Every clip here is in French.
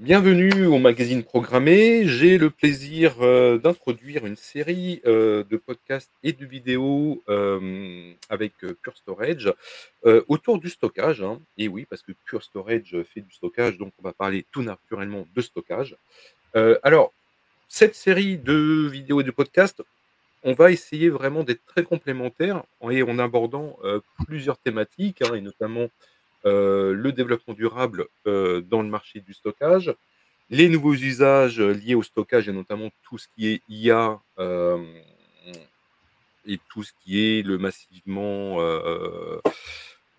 Bienvenue au magazine programmé. J'ai le plaisir euh, d'introduire une série euh, de podcasts et de vidéos euh, avec Pure Storage autour du stockage. hein. Et oui, parce que Pure Storage fait du stockage, donc on va parler tout naturellement de stockage. Alors, cette série de vidéos et de podcasts, on va essayer vraiment d'être très complémentaires en, et en abordant plusieurs thématiques, hein, et notamment le développement durable euh, dans le marché du stockage, les nouveaux usages euh, liés au stockage et notamment tout ce qui est IA euh, et tout ce qui est le massivement euh,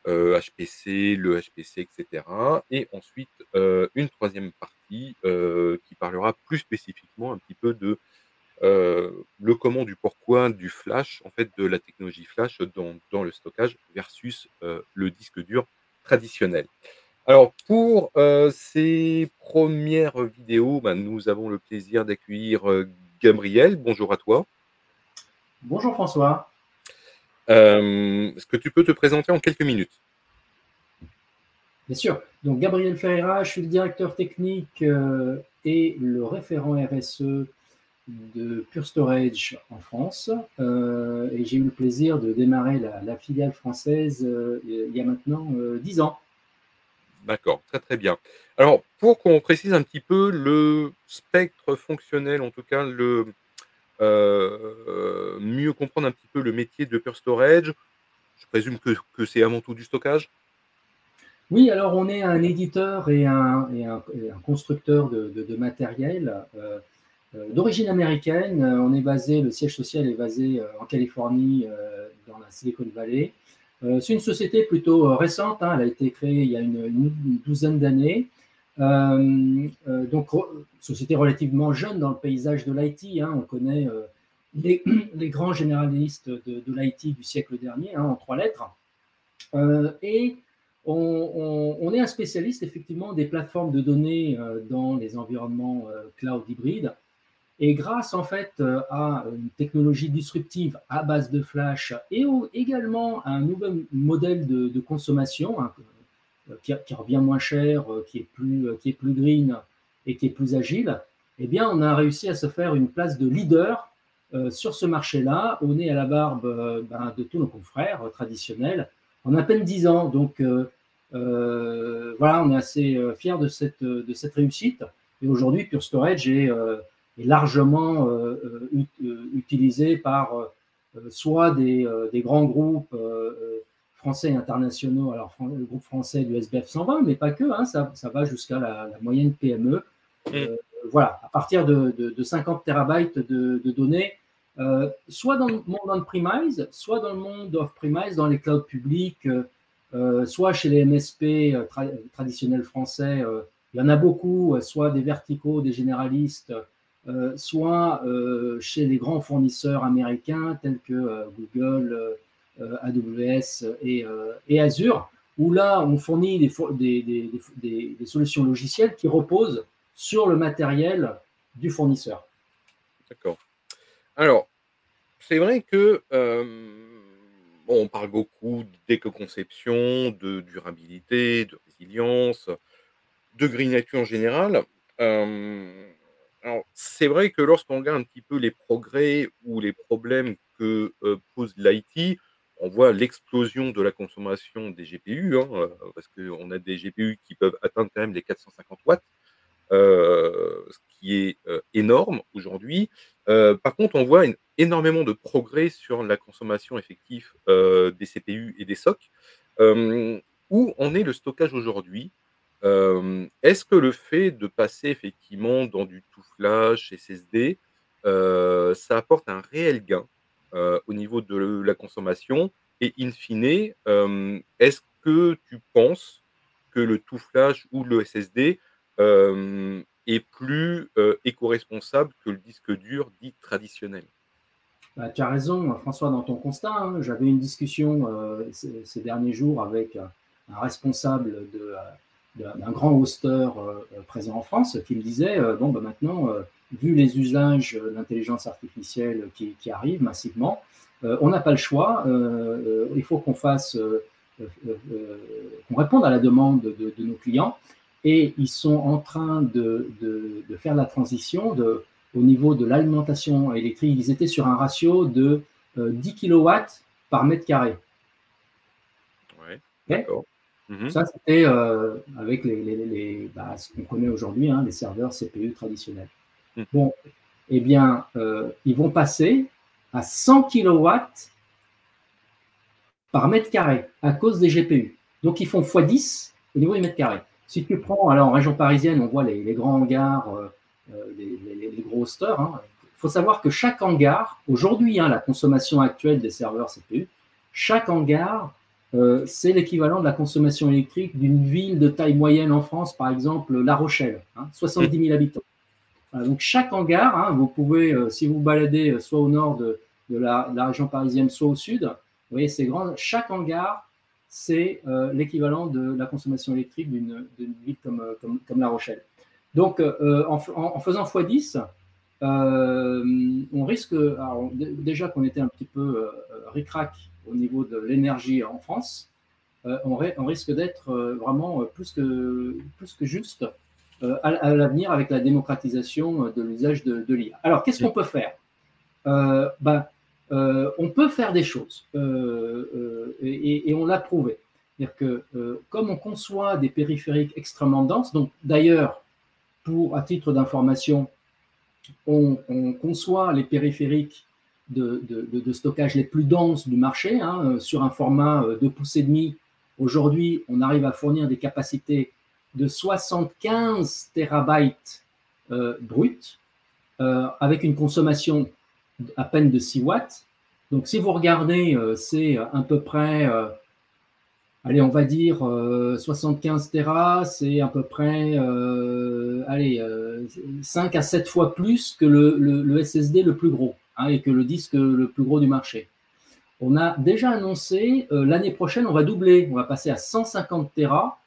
euh, HPC, le HPC, etc. Et ensuite, euh, une troisième partie euh, qui parlera plus spécifiquement un petit peu de euh, le comment, du pourquoi, du flash, en fait, de la technologie flash dans, le stockage versus euh, le disque dur traditionnel. Alors, pour euh, ces premières vidéos, ben, nous avons le plaisir d'accueillir euh, Gabriel. Bonjour à toi. Bonjour François. Euh, Est-ce que tu peux te présenter en quelques minutes? Bien sûr. Donc Gabriel Ferreira, je suis le directeur technique et le référent RSE de Pure Storage en France. Euh, et j'ai eu le plaisir de démarrer la, la filiale française euh, il y a maintenant euh, 10 ans. D'accord, très très bien. Alors, pour qu'on précise un petit peu le spectre fonctionnel, en tout cas, le, euh, mieux comprendre un petit peu le métier de Pure Storage, je présume que, que c'est avant tout du stockage. Oui, alors on est un éditeur et un, et un, et un constructeur de, de, de matériel d'origine américaine. Euh, On est basé, le siège social est basé euh, en Californie, euh, dans la Silicon Valley. Euh, C'est une société plutôt euh, récente, hein, elle a été créée il y a une, douzaine d'années. Euh, euh, donc, société relativement jeune dans le paysage de l'IT. hein. on connaît euh, les, grands généralistes de, l'IT du siècle dernier, hein, en trois lettres. Euh, et on, est un spécialiste effectivement des plateformes de données euh, dans les environnements euh, cloud hybrides. Et grâce en fait euh, à une technologie disruptive à base de flash et également à un nouvel modèle de, consommation hein, euh, qui, revient moins cher, euh, qui est plus, qui est plus green et qui est plus agile, eh bien on a réussi à se faire une place de leader sur ce marché-là, au nez à la barbe ben, de tous nos confrères traditionnels, en à peine 10 ans. Donc voilà, on est assez fiers de cette, de cette réussite. Et aujourd'hui, Pure Storage est, est largement euh, euh, euh, utilisé par soit des, des grands groupes français et internationaux, alors le groupe français du SBF 120, mais pas que, hein, ça, ça va jusqu'à la, la moyenne PME. Voilà, à partir de, de, de 50 terabytes de, de données, euh, soit dans le monde on-premise, soit dans le monde off-premise, dans les clouds publics, euh, soit chez les MSP tra- traditionnels français, euh, il y en a beaucoup, soit des verticaux, des généralistes, euh, soit euh, chez les grands fournisseurs américains tels que euh, Google, AWS et, Azure, où là, on fournit des, solutions logicielles qui reposent sur le matériel du fournisseur. D'accord. Alors, c'est vrai que on parle beaucoup d'éco-conception, de durabilité, de résilience, de greenery en général. C'est vrai que lorsqu'on regarde un petit peu les progrès ou les problèmes que euh, pose l'IT, on voit l'explosion de la consommation des GPU, hein, euh, parce qu'on a des GPU qui peuvent atteindre quand même les 450 watts, euh, ce qui est énorme aujourd'hui. Par contre, on voit énormément de progrès sur la consommation effective des CPU et des SOC. Où en est le stockage aujourd'hui Est-ce que le fait de passer effectivement dans du tout SSD, ça apporte un réel gain au niveau de la consommation? Et in fine, est-ce que tu penses que le tout ou le SSD est plus éco-responsable que le disque dur dit traditionnel? Bah, tu as raison, François, dans ton constat. hein. J'avais une discussion ces, derniers jours avec un responsable de, euh, de- d'un grand hoster euh, présent en France qui me disait euh, bon, bah, maintenant, euh, vu les usages euh, d'intelligence artificielle qui, qui arrivent massivement, euh, on n'a pas le choix. euh, euh, il faut qu'on fasse, euh, euh, euh, qu'on réponde à la demande de, de nos clients. et ils sont en train de, de, faire la transition de, au niveau de l'alimentation électrique. Ils étaient sur un ratio de 10 kW par mètre carré. Ouais, mhm. Ça, c'était avec les, les, bah, ce qu'on connaît aujourd'hui, hein, les serveurs CPU traditionnels. Mhm. Bon, eh bien, ils vont passer à 100 kW par mètre carré à cause des GPU. Donc, ils font x10 au niveau du mètre carré. Si tu prends, alors en région parisienne, on voit les, grands hangars, euh, euh, les, gros. Hein. Il faut savoir que chaque hangar, aujourd'hui, hein, la consommation actuelle des serveurs CPU, chaque hangar, euh, c'est l'équivalent de la consommation électrique d'une ville de taille moyenne en France, par exemple La Rochelle, 70 hein, 000 habitants. donc chaque hangar, vous pouvez, si vous baladez soit au nord de, la, région parisienne, soit au sud, vous voyez, c'est grand. Chaque hangar, c'est euh, l'équivalent de la consommation électrique d'une ville euh, comme, La Rochelle. Donc, euh, en, faisant x10, on risque, déjà qu'on était un petit peu ricrac au niveau de l'énergie en France, on, risque d'être vraiment plus que, plus que juste à, l'avenir avec la démocratisation de l'usage de, l'IA. Alors, qu'est-ce qu'on peut faire? Ben, euh, on peut faire des choses euh, euh, et, on l'a prouvé. C'est-à-dire que comme on conçoit des périphériques extrêmement denses, donc d'ailleurs, pour à titre d'information, on, conçoit les périphériques de, stockage les plus denses du marché hein, sur un format de pouces et demi. Aujourd'hui, on arrive à fournir des capacités de 75 terabytes bruts avec une consommation à peine de 6 watts. Donc si vous regardez, euh, c'est à peu près, euh, allez, on va dire 75 euh, Tera, c'est à peu près, allez, 5 à 7 fois plus que le, SSD le plus gros hein, et que le disque le plus gros du marché. On a déjà annoncé, l'année prochaine, on va doubler, on va passer à 150 Tera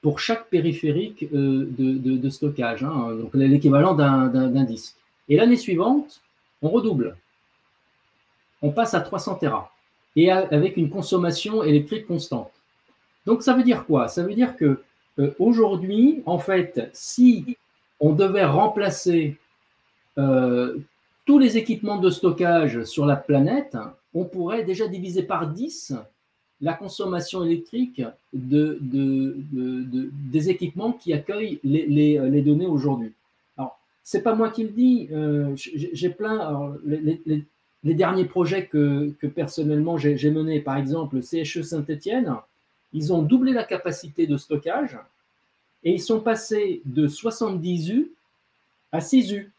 pour chaque périphérique de, stockage, hein, donc l'équivalent d'un disque. Et l'année suivante, on redouble. On passe à 300 Tera et avec une consommation électrique constante. Donc ça veut dire quoi? Ça veut dire que euh, aujourd'hui, en fait, si on devait remplacer euh, tous les équipements de stockage sur la planète, on pourrait déjà diviser par 10 la consommation électrique de, des équipements qui accueillent les données aujourd'hui c'est pas moi qui le dis. Euh, j'ai plein. les, derniers projets que, personnellement j'ai menés, par exemple, le CHE Saint-Etienne, ils ont doublé la capacité de stockage et ils sont passés de 70 U à 6 U.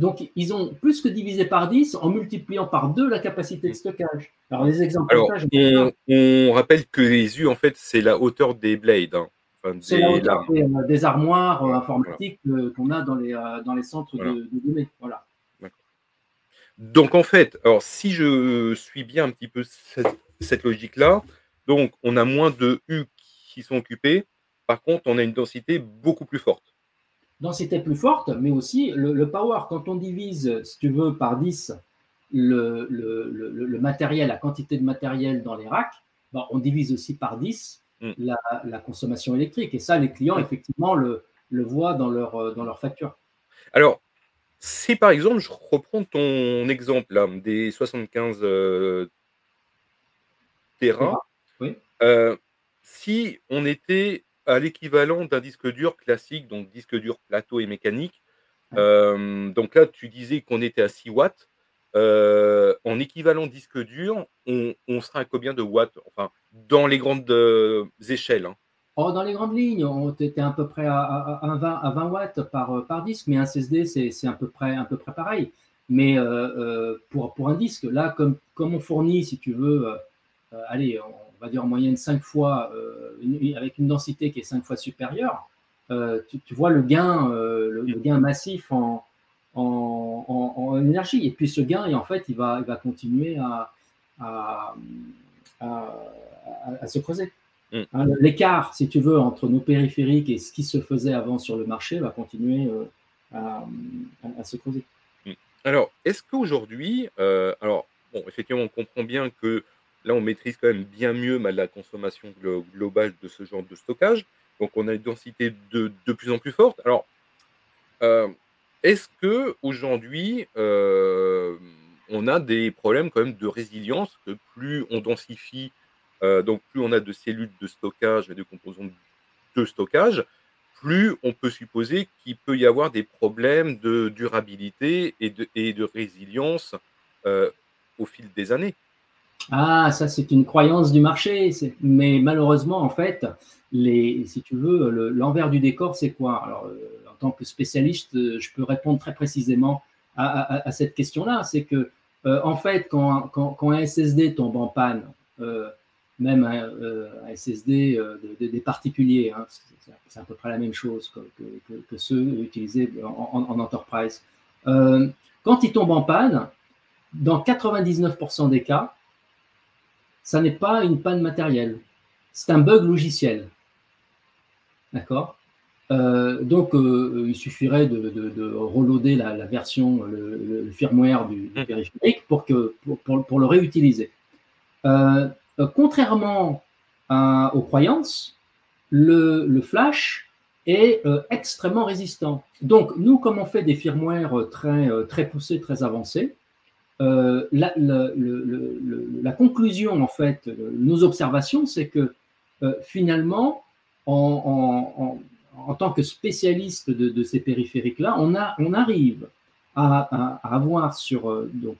Donc, ils ont plus que divisé par 10 en multipliant par 2 la capacité de stockage. Alors, les exemples. on, rappelle que les U, en fait, c'est la hauteur des blades. Hein c'est des, armoires euh, informatiques euh, qu'on a dans les, euh, dans les centres de, données. Voilà. Donc en fait, alors si je suis bien un petit peu cette, logique-là, donc on a moins de U qui sont occupés, par contre on a une densité beaucoup plus forte. Densité plus forte, mais aussi le, power. Quand on divise, si tu veux, par 10 le, le, matériel, la quantité de matériel dans les racks, ben, on divise aussi par 10 Mm. la, consommation électrique. Et ça, les clients, effectivement, le, voient dans leur, euh, dans leur facture. Alors, si par exemple, je reprends ton exemple là, des 75 euh, terrains, oui. Euh, si on était à l'équivalent d'un disque dur classique, donc disque dur plateau et mécanique, donc là, tu disais qu'on était à 6 watts. Euh, en équivalent disque dur, on, on, sera à combien de watts Enfin, dans les grandes euh, échelles. Hein? Oh, dans les grandes lignes, on était à peu près à, 20, à 20 watts par, euh, par disque, mais un CSD, c'est à peu près, à peu près pareil. Mais pour, pour un disque, là, comme, comme on fournit, si tu veux, allez, on va dire en moyenne 5 fois, avec une densité qui est 5 fois supérieure, tu, vois le gain, le, gain massif en, en, énergie. Et puis ce gain, en fait, il va, il va continuer à, à, se creuser. Mm. Hein, l'écart, si tu veux, entre nos périphériques et ce qui se faisait avant sur le marché va continuer euh, à, se creuser. Mm. Alors, est-ce qu'aujourd'hui, euh, alors, bon, effectivement, on comprend bien que là, on maîtrise quand même bien mieux la consommation globale de ce genre de stockage, donc on a une densité de plus en plus forte. Alors, heu, est-ce qu'aujourd'hui, hem, on a des problèmes quand même de résilience? Que plus on densifie, heu, donc plus on a de cellules de stockage et de composants de stockage, plus on peut supposer qu'il peut y avoir des problèmes de durabilité et de et de résilience, au fil des années? Ah, ça, c'est une croyance du marché. Mais malheureusement, en fait, si tu veux, le- l'envers du décor, c'est quoi? Alors, euh, en tant que spécialiste, euh, je peux répondre très précisément à, cette question-là. C'est que, euh, en fait, quand, un SSD tombe en panne, même un, SSD de- de- des particuliers, hein, c'est à peu près la même chose que, ceux utilisés en, en- en enterprise. Quand il tombe en panne, dans 99% des cas, ça n'est pas une panne matérielle, c'est un bug logiciel. D'accord Euh, Donc, euh, il suffirait de, de- de reloader la, la version, le, le firmware du, du Mmh. périphérique pour, que, pour, pour- pour le réutiliser. Euh, contrairement à- aux croyances, le, le flash est extrêmement résistant. Donc, nous, comme on fait des firmwares très, très poussés, très avancés, euh, la, conclusion, en fait, nos observations, c'est que euh, finalement, en, tant que spécialiste de, ces périphériques-là, on, arrive à, avoir sur euh, donc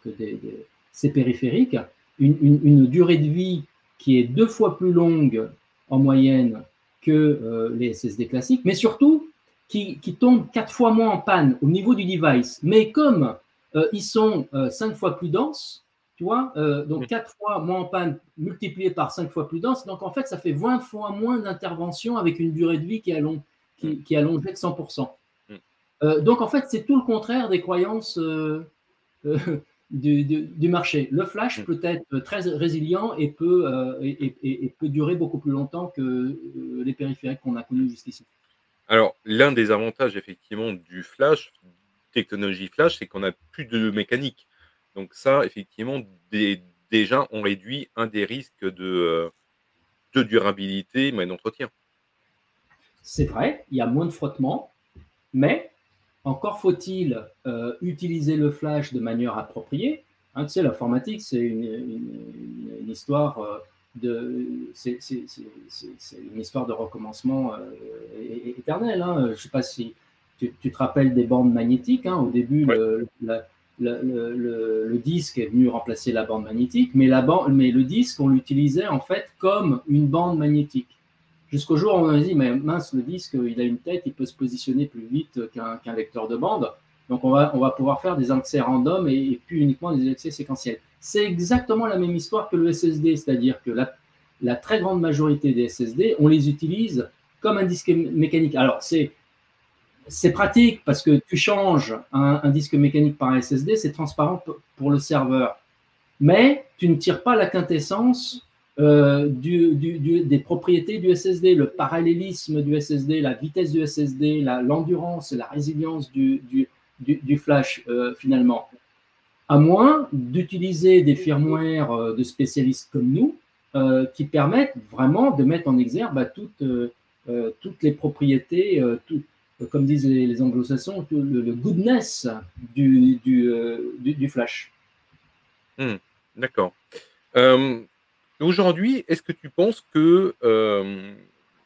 ces périphériques une, durée de vie qui est deux fois plus longue en moyenne que les SSD classiques, mais surtout qui, tombent quatre fois moins en panne au niveau du device. Mais comme euh, ils sont euh, cinq fois plus denses, tu vois, euh, donc quatre fois moins en panne multiplié par cinq fois plus dense, donc en fait ça fait 20 fois moins d'intervention avec une durée de vie qui est, allong- qui, qui est allongée de 100%. Mmh. Euh, donc en fait c'est tout le contraire des croyances du, du- du marché. Le flash peut être très résilient et peut, et, et- et peut durer beaucoup plus longtemps que les périphériques qu'on a connus jusqu'ici. Alors, l'un des avantages effectivement du flash, technologie flash, c'est qu'on a plus de mécanique. Donc ça, effectivement, dé déjà, on réduit un des risques de, de durabilité, mais d'entretien. C'est vrai, il y a moins de frottement, mais encore faut-il euh, utiliser le flash de manière appropriée. Hein, tu sais, l'informatique, c'est une, histoire euh, de, c'est, une histoire de recommencement euh, éternel. hein. Je ne sais pas si tu, tu te rappelles des bandes magnétiques. hein. Au début, Ouais. le, la- le- le- le- le disque est venu remplacer la bande magnétique, mais, la ban- mais le disque, on l'utilisait en fait comme une bande magnétique. Jusqu'au jour où on a dit, mais mince, le disque, il a une tête, il peut se positionner plus vite qu'un qu'un lecteur de bande. Donc, on va, on va pouvoir faire des accès random et, et plus uniquement des accès séquentiels. C'est exactement la même histoire que le SSD, c'est-à-dire que la, la très grande majorité des SSD, on les utilise comme un disque mé- mécanique. Alors, c'est c'est pratique parce que tu changes un, disque mécanique par un SSD, c'est transparent pour le serveur. Mais tu ne tires pas la quintessence euh, des propriétés du SSD, le parallélisme du SSD, la vitesse du SSD, la- l'endurance et la résilience du, flash euh, finalement. À moins d'utiliser des firmwares euh, de spécialistes comme nous qui permettent vraiment de mettre en exergue bah, toutes, les propriétés, comme disent les, anglo-saxons, le, goodness du, euh, flash. D'accord. Hem, aujourd'hui, est-ce que tu penses que,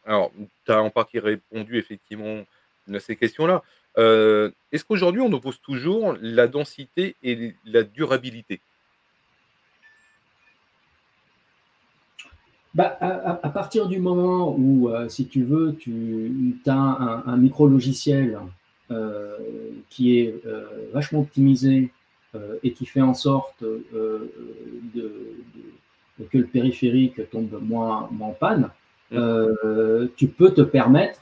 alors, tu as en partie répondu effectivement à ces questions-là. Est-ce qu'aujourd'hui on oppose toujours la densité et la durabilité? Bah, à, partir du moment où, euh, si tu veux, tu as un, un micro-logiciel euh, qui est euh, vachement optimisé et qui fait en sorte de, de- que le périphérique tombe moins, moins en panne, Mmh. tu peux te permettre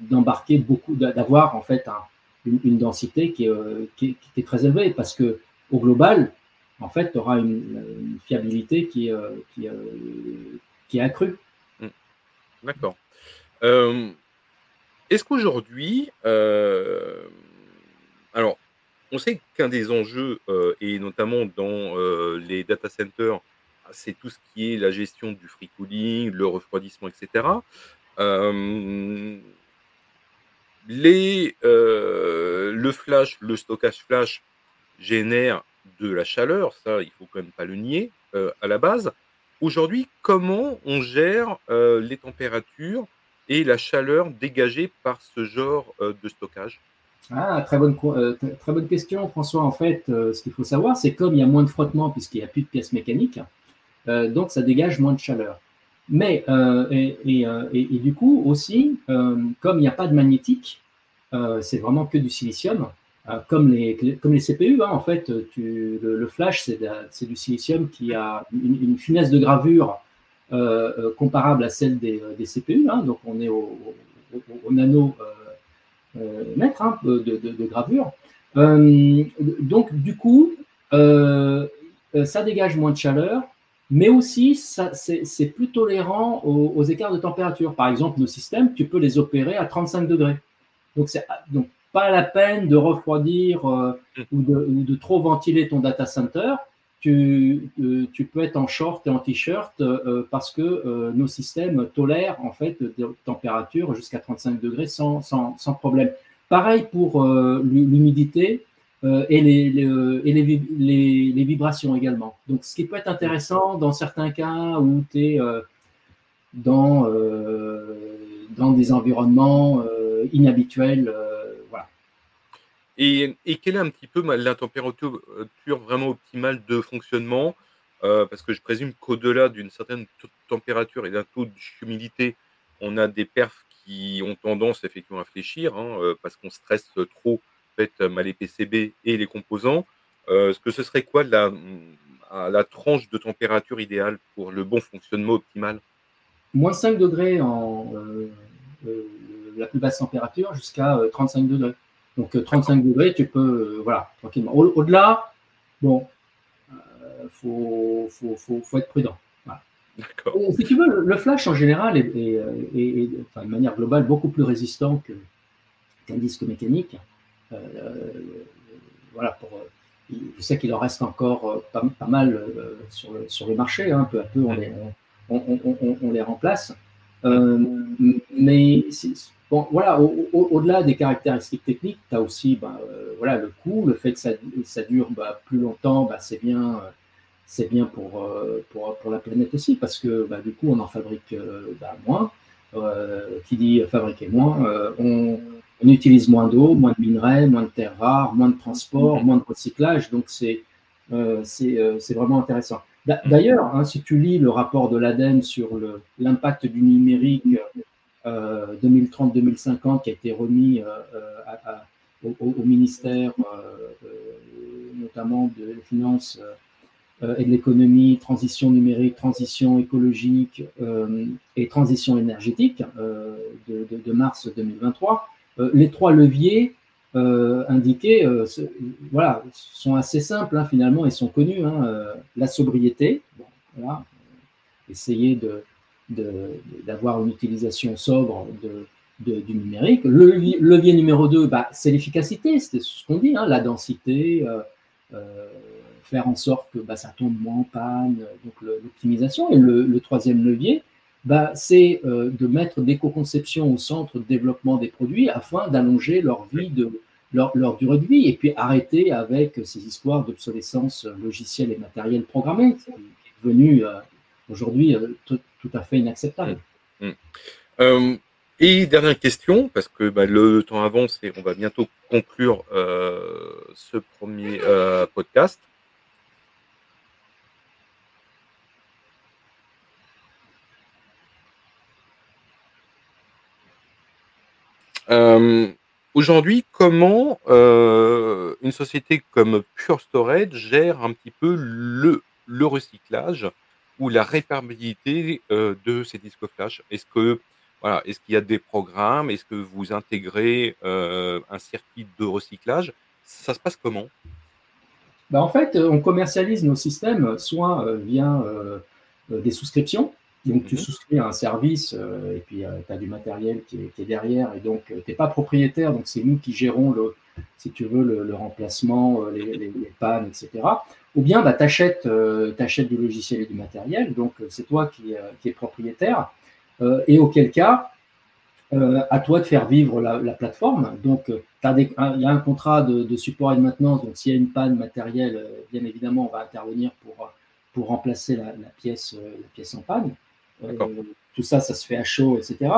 d'embarquer beaucoup, d'a- d'avoir en fait un- une, une densité qui est, qui est- qui est très élevée parce que au global, en fait, tu auras une, fiabilité qui, euh, qui, euh, qui est accrue. D'accord. Hem, est-ce qu'aujourd'hui, alors, on sait qu'un des enjeux, heu, et notamment dans, les data centers, c'est tout ce qui est la gestion du free cooling, le refroidissement et cetera. les, le flash, le stockage flash génère de la chaleur, ça, il faut quand même pas le nier à la base. Aujourd'hui, comment on gère les températures et la chaleur dégagée par ce genre de stockage? Ah, très bonne, question, François. En fait, ce qu'il faut savoir, c'est comme il y a moins de frottement puisqu'il n'y a plus de pièces mécaniques, donc ça dégage moins de chaleur. Mais, et, du coup, aussi, comme il n'y a pas de magnétique, c'est vraiment que du silicium, comme les, comme les CPU, hein, en fait, le, flash, c'est du silicium qui a une, finesse de gravure comparable à celle des, des CPU. Hein, donc, on est au, au, nano mètre hein, de, de, gravure. donc, du coup, ça dégage moins de chaleur, mais aussi c'est plus tolérant aux, écarts de température. Par exemple, nos systèmes, tu peux les opérer à 35 degrés. Donc, donc pas la peine de refroidir euh, ou, de, trop ventiler ton data center. Tu, euh, tu peux être en short et en t-shirt euh, parce que nos systèmes tolèrent en fait des températures jusqu'à 35 degrés sans, sans, sans problème. Pareil pour l'humidité et, les, et les, les, vibrations également. Donc, ce qui peut être intéressant dans certains cas où tu es dans, dans des environnements inhabituels. Et, quelle est un petit peu la température vraiment optimale de fonctionnement Parce que je présume qu'au-delà d'une certaine température et d'un taux d'humidité, on a des perfs qui ont tendance effectivement à fléchir hein, parce qu'on stresse trop fait, les PCB et les composants. ce que ce serait quoi la, tranche de température idéale pour le bon fonctionnement optimal? Moins 5 degrés en, la plus basse température jusqu'à 35 euh, degrés. Donc 35 euh, degrés, tu peux, euh, voilà, tranquillement. Au-delà, bon, il faut, faut, faut, faut, être prudent. D'accord. Si tu veux, le flash en général est, est, enfin, de manière globale beaucoup plus résistant qu'un disque mécanique. voilà, pour, je sais qu'il en reste encore pas, pas mal sur, le, sur le marché, hein, peu à peu on les, on, on, on les remplace. Mais Bon, voilà, au-delà des caractéristiques techniques, tu as aussi bah, euh, voilà, le coût, le fait que ça, ça dure bah, plus longtemps, bah, c'est bien, c'est bien pour, euh, pour, pour, la planète aussi, parce que bah, du coup, on en fabrique euh, bah, moins. qui dit fabriquer moins, on, on, utilise moins d'eau, moins de minerais, moins de terres rares, moins de transport, moins de recyclage, donc c'est c'est vraiment intéressant. D'ailleurs, hein, si tu lis le rapport de l'ADEME sur l'impact du numérique 2030-2050 euh, qui a été remis euh, euh, au, ministère, notamment de la finance et de l'économie, transition numérique, transition écologique et transition énergétique de, mars 2023. les trois leviers indiqués voilà, sont assez simples hein, finalement et sont connus. Hein, la sobriété, essayer de, d'avoir une utilisation sobre du numérique. Le levier numéro 2, bah, c'est l'efficacité, c'est ce qu'on dit, hein, la densité, euh, euh, faire en sorte que bah, ça tombe moins en panne, donc l'optimisation. Et le, troisième levier, bah, c'est euh, de mettre l'éco-conception au centre de développement des produits afin d'allonger leur durée de vie, et puis arrêter avec ces histoires d'obsolescence logicielle et matérielle programmée, qui est devenu aujourd'hui tout à fait inacceptable. Mm. Mm. Euh, et dernière question, parce que bah, le temps avance et on va bientôt conclure euh, ce premier euh, podcast. Aujourd'hui, comment une société comme Pure Storage gère un petit peu le, recyclage ou la réparabilité de ces disques flash? Est-ce que voilà, est-ce qu'il y a des programmes? Est-ce que vous intégrez un circuit de recyclage? Ça se passe comment? Bah en fait, on commercialise nos systèmes soit via des souscriptions. Donc, tu mmh souscris à un service et puis tu as du matériel qui est, qui est, derrière et donc tu n'es pas propriétaire. Donc, c'est nous qui gérons, le, si tu veux, le, remplacement, les, les, les, pannes, etc. Ou bien, bah, tu achètes, euh, du logiciel et du matériel, donc euh, c'est toi qui, euh, qui es propriétaire. et auquel cas, à toi de faire vivre la, plateforme. Donc, il y a un contrat de, support et de maintenance. Donc, s'il y a une panne matérielle, bien évidemment, on va intervenir pour, pour remplacer la, pièce, la pièce en panne. Tout ça, ça se fait à chaud, etc.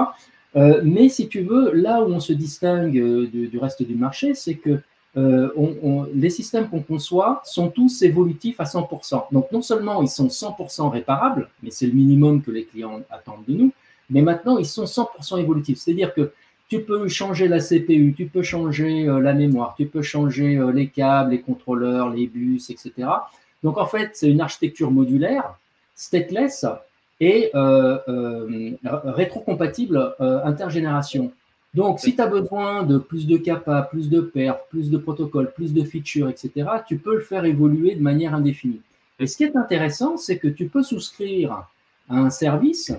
mais si tu veux, là où on se distingue du reste du marché, c'est que euh, les systèmes qu'on conçoit sont tous évolutifs à 100%. Donc non seulement ils sont 100% réparables, mais c'est le minimum que les clients attendent de nous, mais maintenant ils sont 100% évolutifs. C'est-à-dire que tu peux changer la CPU, tu peux changer euh, la mémoire, tu peux changer euh, les câbles, les contrôleurs, les bus, etc. Donc en fait, c'est une architecture modulaire, stateless et rétrocompatible intergénération. Donc, si tu as besoin de plus de capa, plus de perf, plus de protocoles, plus de features, etc., tu peux le faire évoluer de manière indéfinie. Et ce qui est intéressant, c'est que tu peux souscrire à un service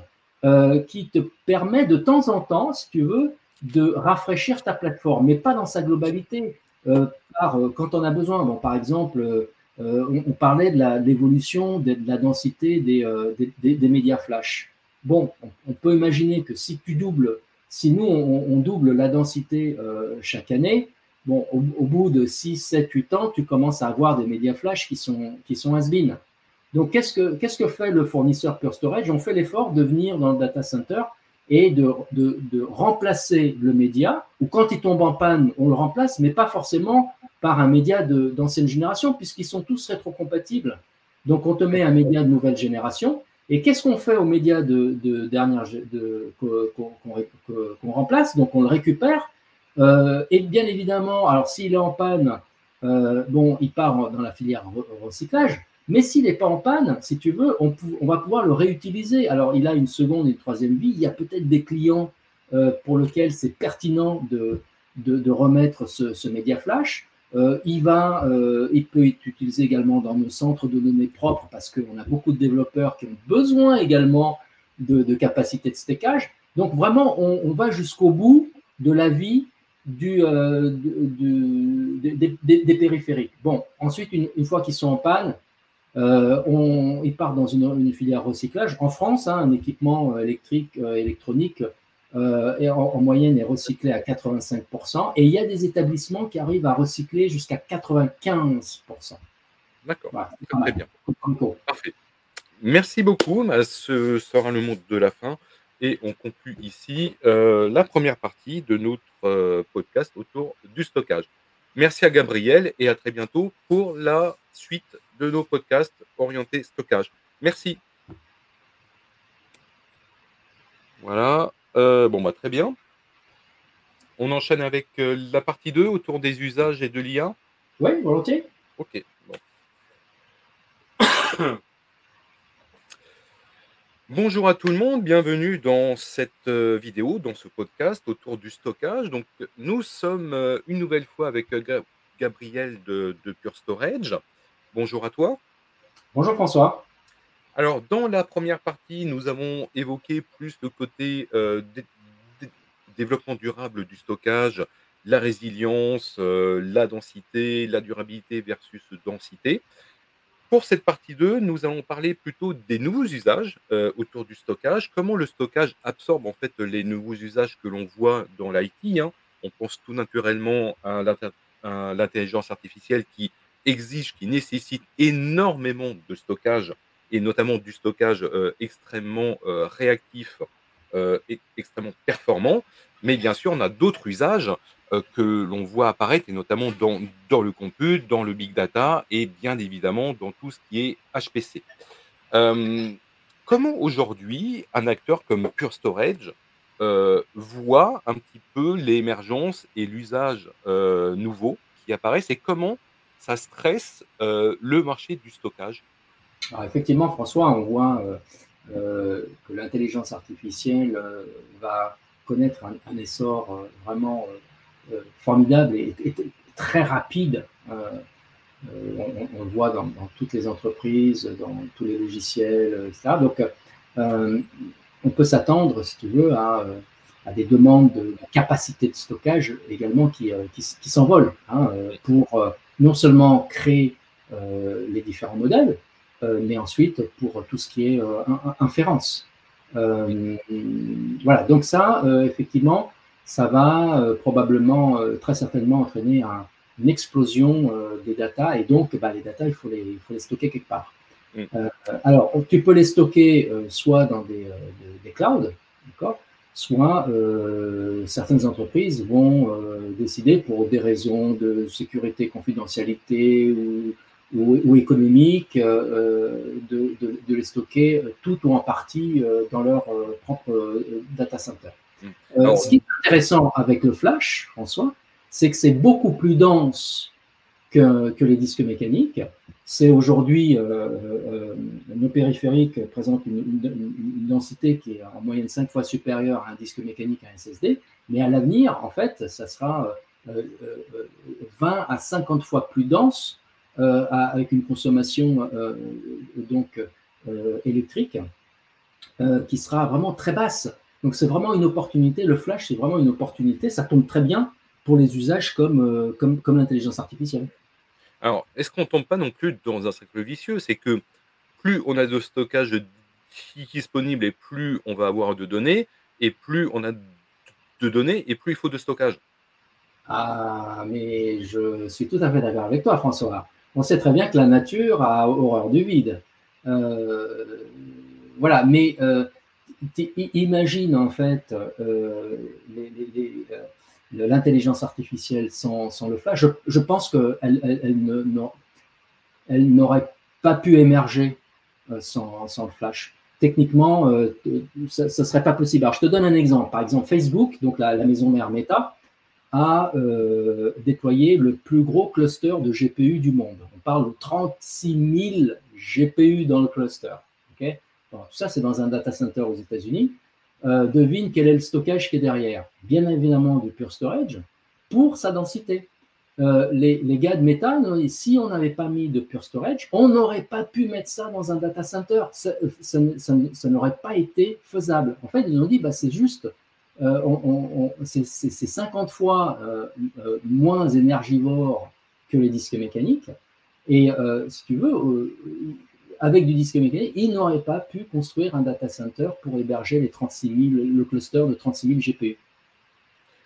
euh, qui te permet de temps en temps, si tu veux, de rafraîchir ta plateforme, mais pas dans sa globalité, euh, par, euh, quand on a besoin. Bon, par exemple, on, parlait de l'évolution de, la densité des, médias flash. Bon, on, peut imaginer que si tu doubles si nous, on, double la densité euh, chaque année, bon, au, bout de 6, 7, 8 ans, tu commences à avoir des médias flash qui sont, qui sont has-been. Donc, qu'est-ce que, fait le fournisseur Pure Storage? On fait l'effort de venir dans le data center et de, de, remplacer le média, ou quand il tombe en panne, on le remplace, mais pas forcément par un média d'ancienne génération, puisqu'ils sont tous rétrocompatibles. Donc, on te met un média de nouvelle génération, et qu'est-ce qu'on fait aux médias de, dernière de, qu'on remplace? Donc on le récupère. Euh, et bien évidemment, alors s'il est en panne, euh, bon, il part dans la filière recyclage. Mais s'il n'est pas en panne, si tu veux, on, va pouvoir le réutiliser. Alors il a une seconde et une troisième vie. Il y a peut-être des clients euh, pour lesquels c'est pertinent de, remettre ce média flash. Euh, il, va, euh, il peut être utilisé également dans nos centres de données propres parce qu'on a beaucoup de développeurs qui ont besoin également de, de capacité de stockage. Donc vraiment, on, va jusqu'au bout de la vie euh, des, périphériques. Bon, ensuite, une, fois qu'ils sont en panne, on, ils partent dans une, filière recyclage. En France, hein, un équipement électrique, électronique euh, en, moyenne est recyclé à 85%, et il y a des établissements qui arrivent à recycler jusqu'à 95%. D'accord, très bien. Parfait. Merci beaucoup. Bah, ce sera le mot de la fin. Et on conclut ici euh, la première partie de notre euh, podcast autour du stockage. Merci à Gabriel et à très bientôt pour la suite de nos podcasts orientés stockage. Merci. Voilà. Euh, bon, bah, très bien. On enchaîne avec euh, la partie 2 autour des usages et de l'IA. Oui, volontiers. Ok. Bonjour à tout le monde, bienvenue dans cette euh, vidéo, dans ce podcast autour du stockage. Donc, nous sommes une nouvelle fois avec Gabriel de, de Pure Storage. Bonjour à toi. Bonjour François. Alors, dans la première partie, nous avons évoqué plus le côté euh, développement durable du stockage, la résilience, euh, la densité, la durabilité versus densité. Pour cette partie 2, nous allons parler plutôt des nouveaux usages euh, autour du stockage, comment le stockage absorbe en fait les nouveaux usages que l'on voit dans l'IT. Hein? On pense tout naturellement à l'intelligence artificielle qui exige, qui nécessite énormément de stockage et notamment du stockage euh, extrêmement euh, réactif euh, et extrêmement performant. Mais bien sûr, on a d'autres usages que l'on voit apparaître, et notamment dans, dans le compute, dans le big data et bien évidemment dans tout ce qui est HPC. comment aujourd'hui un acteur comme Pure Storage voit un petit peu l'émergence et l'usage nouveau qui apparaissent et comment ça stresse le marché du stockage? Effectivement, François, on voit euh, euh, que l'intelligence artificielle euh, va connaître un, essor vraiment formidable et, très rapide. On, le voit dans, toutes les entreprises, dans tous les logiciels, etc. Donc, on peut s'attendre, si tu veux, à, des demandes de capacité de stockage également qui, s'envolent hein, pour non seulement créer les différents modèles, mais ensuite pour tout ce qui est euh, inférence. voilà, donc ça, effectivement, ça va probablement, très certainement entraîner une explosion des datas et donc bah, les datas, il faut les, il faut les stocker quelque part. Mm. alors, tu peux les stocker soit dans des, des clouds, d'accord? Soit euh, certaines entreprises vont euh, décider pour des raisons de sécurité, confidentialité ou, ou, économique euh, de, de, les stocker tout ou en partie dans leur propre data center. Hmm. ce qui est intéressant avec le flash, François, c'est que c'est beaucoup plus dense que, que les disques mécaniques c'est aujourd'hui, euh, euh, nos périphériques présentent une, densité qui est en moyenne 5 fois supérieure à un disque mécanique à un SSD, mais à l'avenir, en fait, ça sera 20 euh, à 50 fois plus dense avec une consommation donc, électrique qui sera vraiment très basse. Donc c'est vraiment une opportunité, le flash c'est vraiment une opportunité, ça tombe très bien pour les usages comme, comme, comme l'intelligence artificielle. Alors, est-ce qu'on tombe pas non plus dans un cercle vicieux? C'est que plus on a de stockage disponible et plus on va avoir de données, et plus on a de données et plus il faut de stockage. Ah, mais je suis tout à fait d'accord avec toi, François. On sait très bien que la nature a horreur du vide. Euh, voilà, mais euh, imagine en fait euh, l'intelligence artificielle sans, le flash, je, pense qu'elle elle, n'aurait pas pu émerger sans, le flash. Techniquement, ce ne serait pas possible. Alors, je te donne un exemple. Par exemple, Facebook, donc la, maison mère Meta, a euh, déployé le plus gros cluster de GPU du monde. On parle de 36 000 GPU dans le cluster. tout ça, c'est dans un data center aux États-Unis. Euh, devine quel est le stockage qui est derrière. Bien évidemment du pure storage pour sa densité. Euh, les, gars de Meta, si on n'avait pas mis de pure storage, on n'aurait pas pu mettre ça dans un data center. Ça, n'aurait pas été faisable. En fait, ils ont dit, bah, c'est juste, euh, c'est 50 fois moins énergivore que les disques mécaniques. Et si tu veux, avec du disque mécanique, il n'aurait pas pu construire un data center pour héberger les 36 le cluster de 36 000 GPU.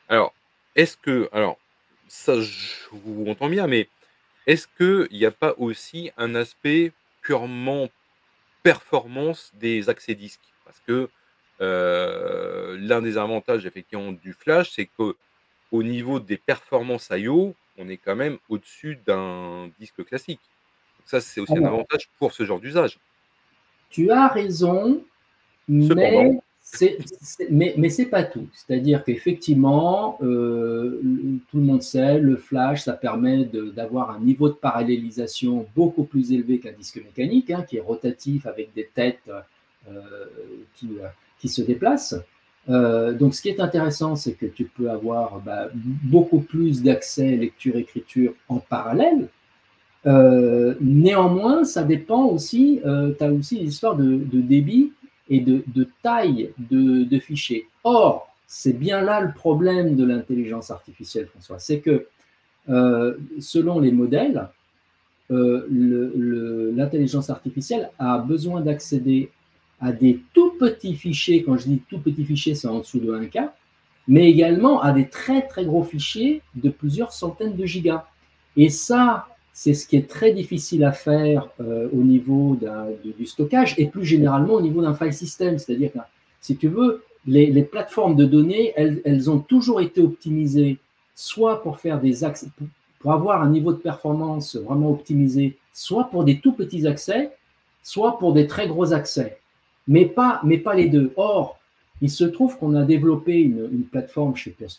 Alors, est-ce que, alors, ça, je vous entends bien, mais est-ce qu'il n'y a pas aussi un aspect purement performance des accès disques? Parce que euh, l'un des avantages effectivement du flash, c'est qu'au niveau des performances I/O, on est quand même au-dessus d'un disque classique ça, c'est aussi un avantage pour ce genre d'usage. Tu as raison, mais c'est, mais, mais c'est pas tout. C'est-à-dire qu'effectivement, euh, tout le monde sait, le flash, ça permet d'avoir un niveau de parallélisation beaucoup plus élevé qu'un disque mécanique, hein, qui est rotatif avec des têtes euh, qui, qui, se déplacent. Euh, donc, ce qui est intéressant, c'est que tu peux avoir bah, beaucoup plus d'accès lecture-écriture en parallèle, euh, néanmoins, ça dépend aussi, euh, tu as aussi l'histoire de, de, débit et de, taille de, de, fichiers. Or, c'est bien là le problème de l'intelligence artificielle, François, c'est que selon les modèles, l'intelligence artificielle a besoin d'accéder à des tout petits fichiers, quand je dis tout petits fichiers, c'est en dessous de 1K, mais également à des très très gros fichiers de plusieurs centaines de gigas. Et ça, c'est ce qui est très difficile à faire euh, au niveau du stockage et plus généralement au niveau d'un file system. C'est-à-dire que, si tu veux, les, plateformes de données, elles, ont toujours été optimisées soit pour faire des accès, pour avoir un niveau de performance vraiment optimisé, soit pour des tout petits accès, soit pour des très gros accès, mais pas, mais pas les deux. Or, il se trouve qu'on a développé une, plateforme chez Pure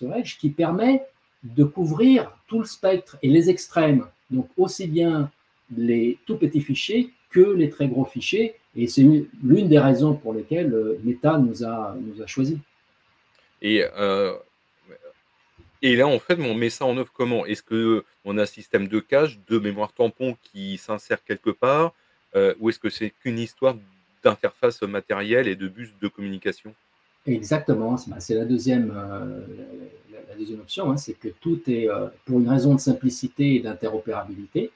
qui permet de couvrir tout le spectre et les extrêmes donc aussi bien les tout petits fichiers que les très gros fichiers. Et c'est l'une des raisons pour lesquelles euh, l'État nous a, nous a choisis. Et, euh, et là, en fait, on met ça en œuvre comment? Est-ce qu'on a un système de cache, de mémoire tampon qui s'insère quelque part euh, Ou est-ce que c'est qu'une histoire d'interface matérielle et de bus de communication Exactement, c'est la deuxième, la deuxième option, hein, c'est que tout est, euh, pour une raison de simplicité et d'interopérabilité,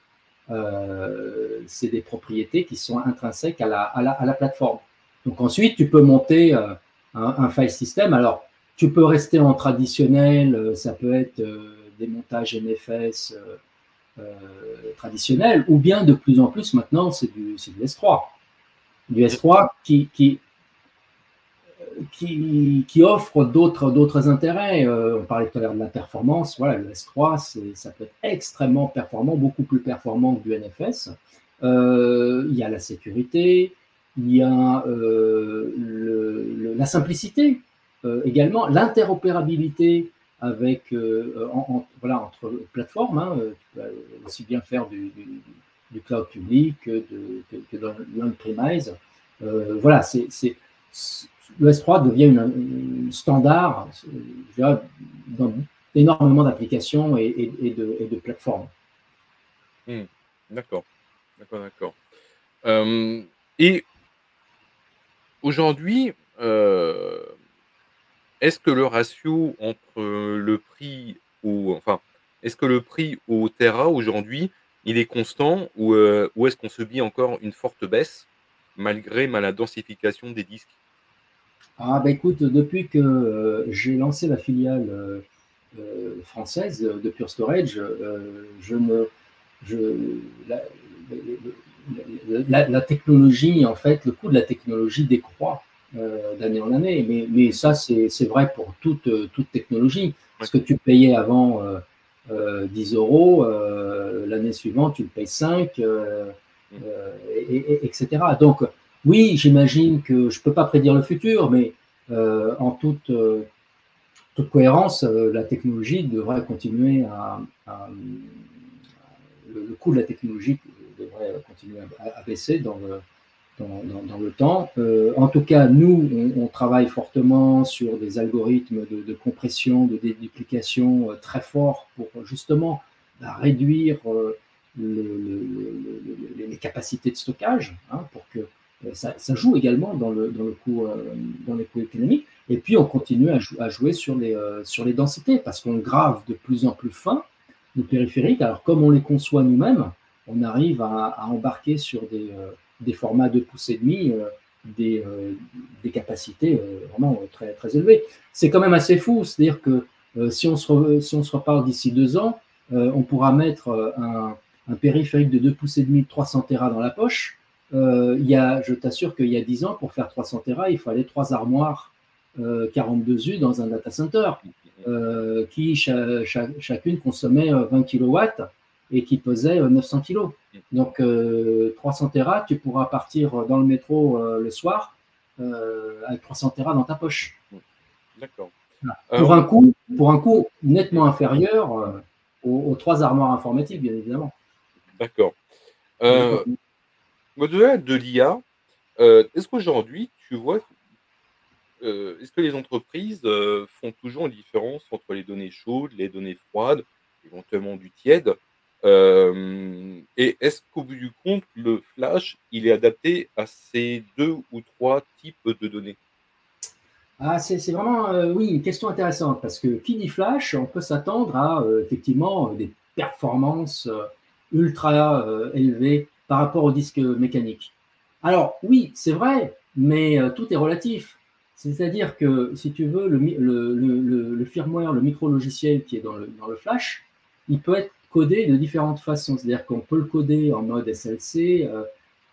euh, c'est des propriétés qui sont intrinsèques à la, plateforme. Donc ensuite, tu peux monter un, un, file system. Alors, tu peux rester en traditionnel, ça peut être des montages NFS traditionnels, ou bien de plus en plus maintenant, c'est du, du S3. Du S3 qui, qui qui, qui offre d'autres intérêts. Euh, on parlait tout à l'heure de la performance. Voilà, le S3, ça peut être extrêmement performant, beaucoup plus performant que du NFS. Euh, il y a la sécurité, il y a euh, la simplicité également, l'interopérabilité avec voilà entre plateformes. Hein, tu peux aussi bien faire du, cloud public que, de, que, dans l'on-premise. voilà, c'est le S3 devient un standard dans énormément d'applications et, de, plateformes. Hmm. d'accord, d'accord, d'accord. Euh, et aujourd'hui, euh, est-ce que le ratio entre le prix au, enfin, est-ce que le prix au Terra aujourd'hui, il est constant ou, euh, ou est-ce qu'on subit encore une forte baisse malgré la densification des disques? Ah bah écoute, depuis que euh, j'ai lancé la filiale euh, française de Pure Storage, je me, je, la, technologie, en fait, le coût de la technologie décroît d'année en année. Mais, mais ça, c'est vrai pour toute, toute technologie. Ce que tu payais avant 10 euros, l'année suivante, tu le payes 5, et, etc. Donc, oui, j'imagine que je ne peux pas prédire le futur, mais euh, en toute, euh, cohérence, euh, la technologie devrait continuer à, le, coût de la technologie devrait continuer à, baisser dans le, dans, le temps. en tout cas, nous, on, travaille fortement sur des algorithmes de, compression, de déduplication très forts pour justement bah, réduire les capacités de stockage, hein, pour que euh, ça, joue également dans le, dans le coût, euh, dans les coûts économiques. Et puis, on continue à, jouer sur les, euh, sur les densités parce qu'on grave de plus en plus fin nos périphériques. Alors, comme on les conçoit nous-mêmes, on arrive à, embarquer sur des, des formats de pouces et demi, des, des, capacités vraiment très, très élevées. C'est quand même assez fou, c'est-à-dire que si, on se si on se reparle d'ici deux ans, on pourra mettre un, un, périphérique de 2 pouces et demi de 300 Tera dans la poche euh, il y a, je t'assure qu'il y a 10 ans, pour faire 300 Tera, il fallait trois armoires 42 euh, U dans un data center euh, qui chacune consommait 20 kW et qui pesait 900 kg. Donc 300 Tera, tu pourras partir dans le métro le soir avec 300 Tera dans ta poche. D'accord. Pour, un coût, pour un coût nettement inférieur aux, trois armoires informatiques, bien évidemment. D'accord. Au-delà de l'IA, euh, est-ce qu'aujourd'hui, tu vois, euh, est-ce que les entreprises euh, font toujours une différence entre les données chaudes, les données froides, éventuellement du tiède Et est-ce qu'au bout du compte, le flash, il est adapté à ces deux ou trois types de données? Ah, c'est vraiment oui, une question intéressante parce que qui dit flash, on peut s'attendre à effectivement des performances ultra élevées par rapport au disque mécanique. Alors oui, c'est vrai, mais euh, tout est relatif. C'est-à-dire que si tu veux, le, le, firmware, le micro-logiciel qui est dans le, flash, il peut être de différentes façons. C'est-à-dire qu'on peut le coder en mode SLC, euh,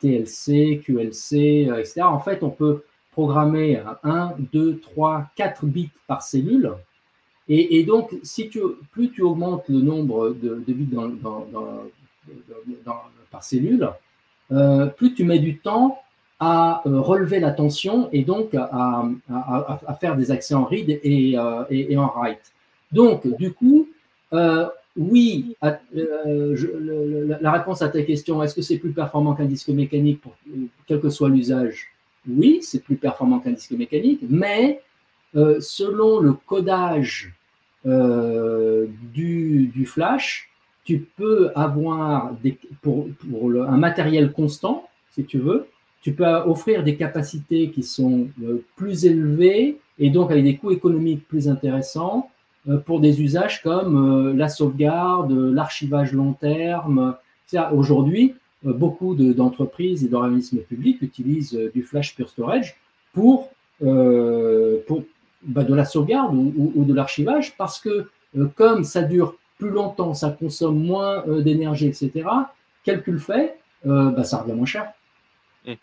TLC, QLC, euh, etc. En fait, on peut programmer 1, 2, 3, 4 bits par cellule. Et, donc, si tu, plus tu augmentes le nombre de, bits dans, dans, par cellule, euh, plus tu mets du temps à euh, relever la tension et donc à, faire des accès en read et, euh, en write. Donc, du coup, oui, la réponse à ta question, est-ce que c'est plus performant qu'un disque mécanique, pour, quel que soit l'usage? Oui, c'est plus performant qu'un disque mécanique, mais selon le codage du, flash, tu peux avoir des, pour, un matériel constant, si tu veux, tu peux offrir des capacités qui sont euh, plus élevées et donc avec des coûts économiques plus intéressants euh, pour des usages comme euh, la sauvegarde, l'archivage long terme. Aujourd'hui, beaucoup d'entreprises et d'organismes publics utilisent du flash pure storage pour, pour bah, de la sauvegarde ou, de l'archivage parce que comme ça dure plus longtemps, ça consomme moins d'énergie, etc., calcul fait, bah, ça revient moins cher. Mmh.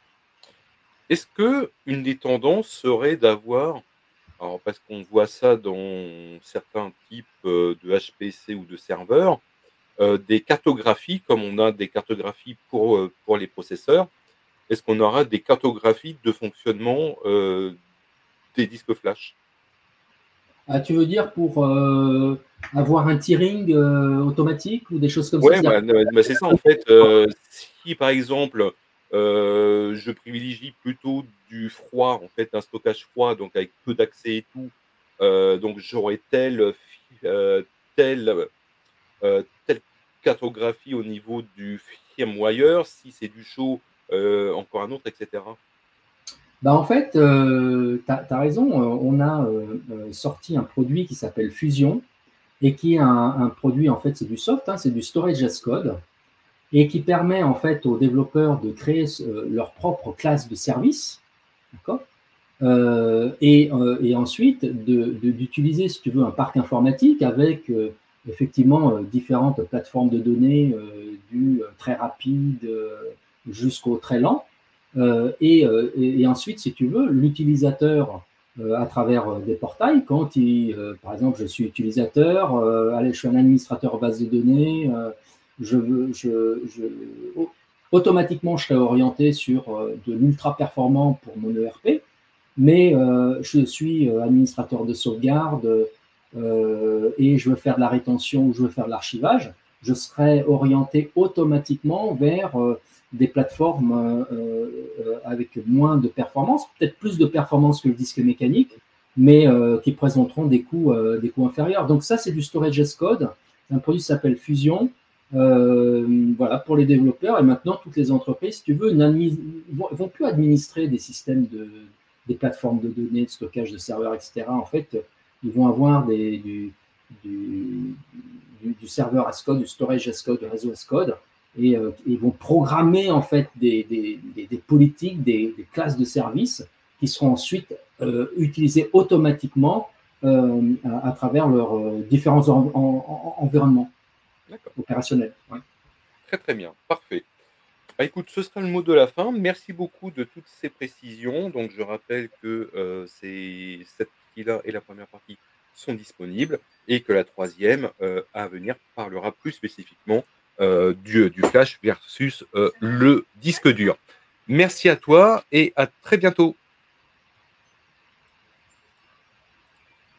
Est-ce que une des tendances serait d'avoir alors parce qu'on voit ça dans certains types, de HPC ou de serveurs, des cartographies comme on a des cartographies pour, pour les processeurs. Est-ce qu'on aura des cartographies de fonctionnement, des disques flash? Ah, tu veux dire pour, avoir un tiering, automatique ou des choses comme ça? Ouais, bah, c'est ça en fait, si par exemple, je privilégie plutôt du froid, en fait, un stockage froid, donc avec peu d'accès et tout. donc j'aurais telle, telle, telle cartographie au niveau du firmware. Si c'est du chaud, encore un autre, etc. Bah en fait, tu as, raison. On a sorti un produit qui s'appelle Fusion et qui est un, produit, en fait, c'est du soft, hein, c'est du storage as code et qui permet en fait aux développeurs de créer euh, leur propre classe de service, d'accord euh, et, euh, et, ensuite d'utiliser, si tu veux, un parc informatique avec effectivement différentes plateformes de données, du très rapide jusqu'au très lent. Et, et, ensuite, si tu veux, l'utilisateur à travers des portails, quand il, par exemple, je suis utilisateur, allez, je suis un administrateur base de données, automatiquement, je serai orienté sur euh, de l'ultra performant pour mon ERP, mais euh, je suis euh, administrateur de sauvegarde et je veux faire de la rétention ou je veux faire de l'archivage, je serai orienté automatiquement vers des plateformes avec moins de performance, peut-être plus de performance que le disque mécanique, mais qui présenteront des coûts, des coûts inférieurs. Donc ça, c'est du storage as code. Un produit s'appelle Fusion. Euh, voilà, pour les développeurs. Et maintenant, toutes les entreprises, si tu veux, vont, vont, plus administrer des systèmes de des plateformes de données, de stockage de serveurs, etc. En fait, ils vont avoir des, du, du, du, serveur as code, du storage as code, du réseau as code, et euh, ils vont programmer en fait des, des, des politiques, des, classes de services qui seront ensuite euh, utilisées automatiquement euh, à, à, travers leurs euh, différents environnements opérationnel. Très très bien, parfait. Bah, écoute, ce sera le mot de la fin. Merci beaucoup de toutes ces précisions. Donc je rappelle que euh, cette partie-là et la première partie sont disponibles et que la troisième euh, à venir parlera plus spécifiquement euh, du, du, flash versus le disque dur. Merci à toi et à très bientôt.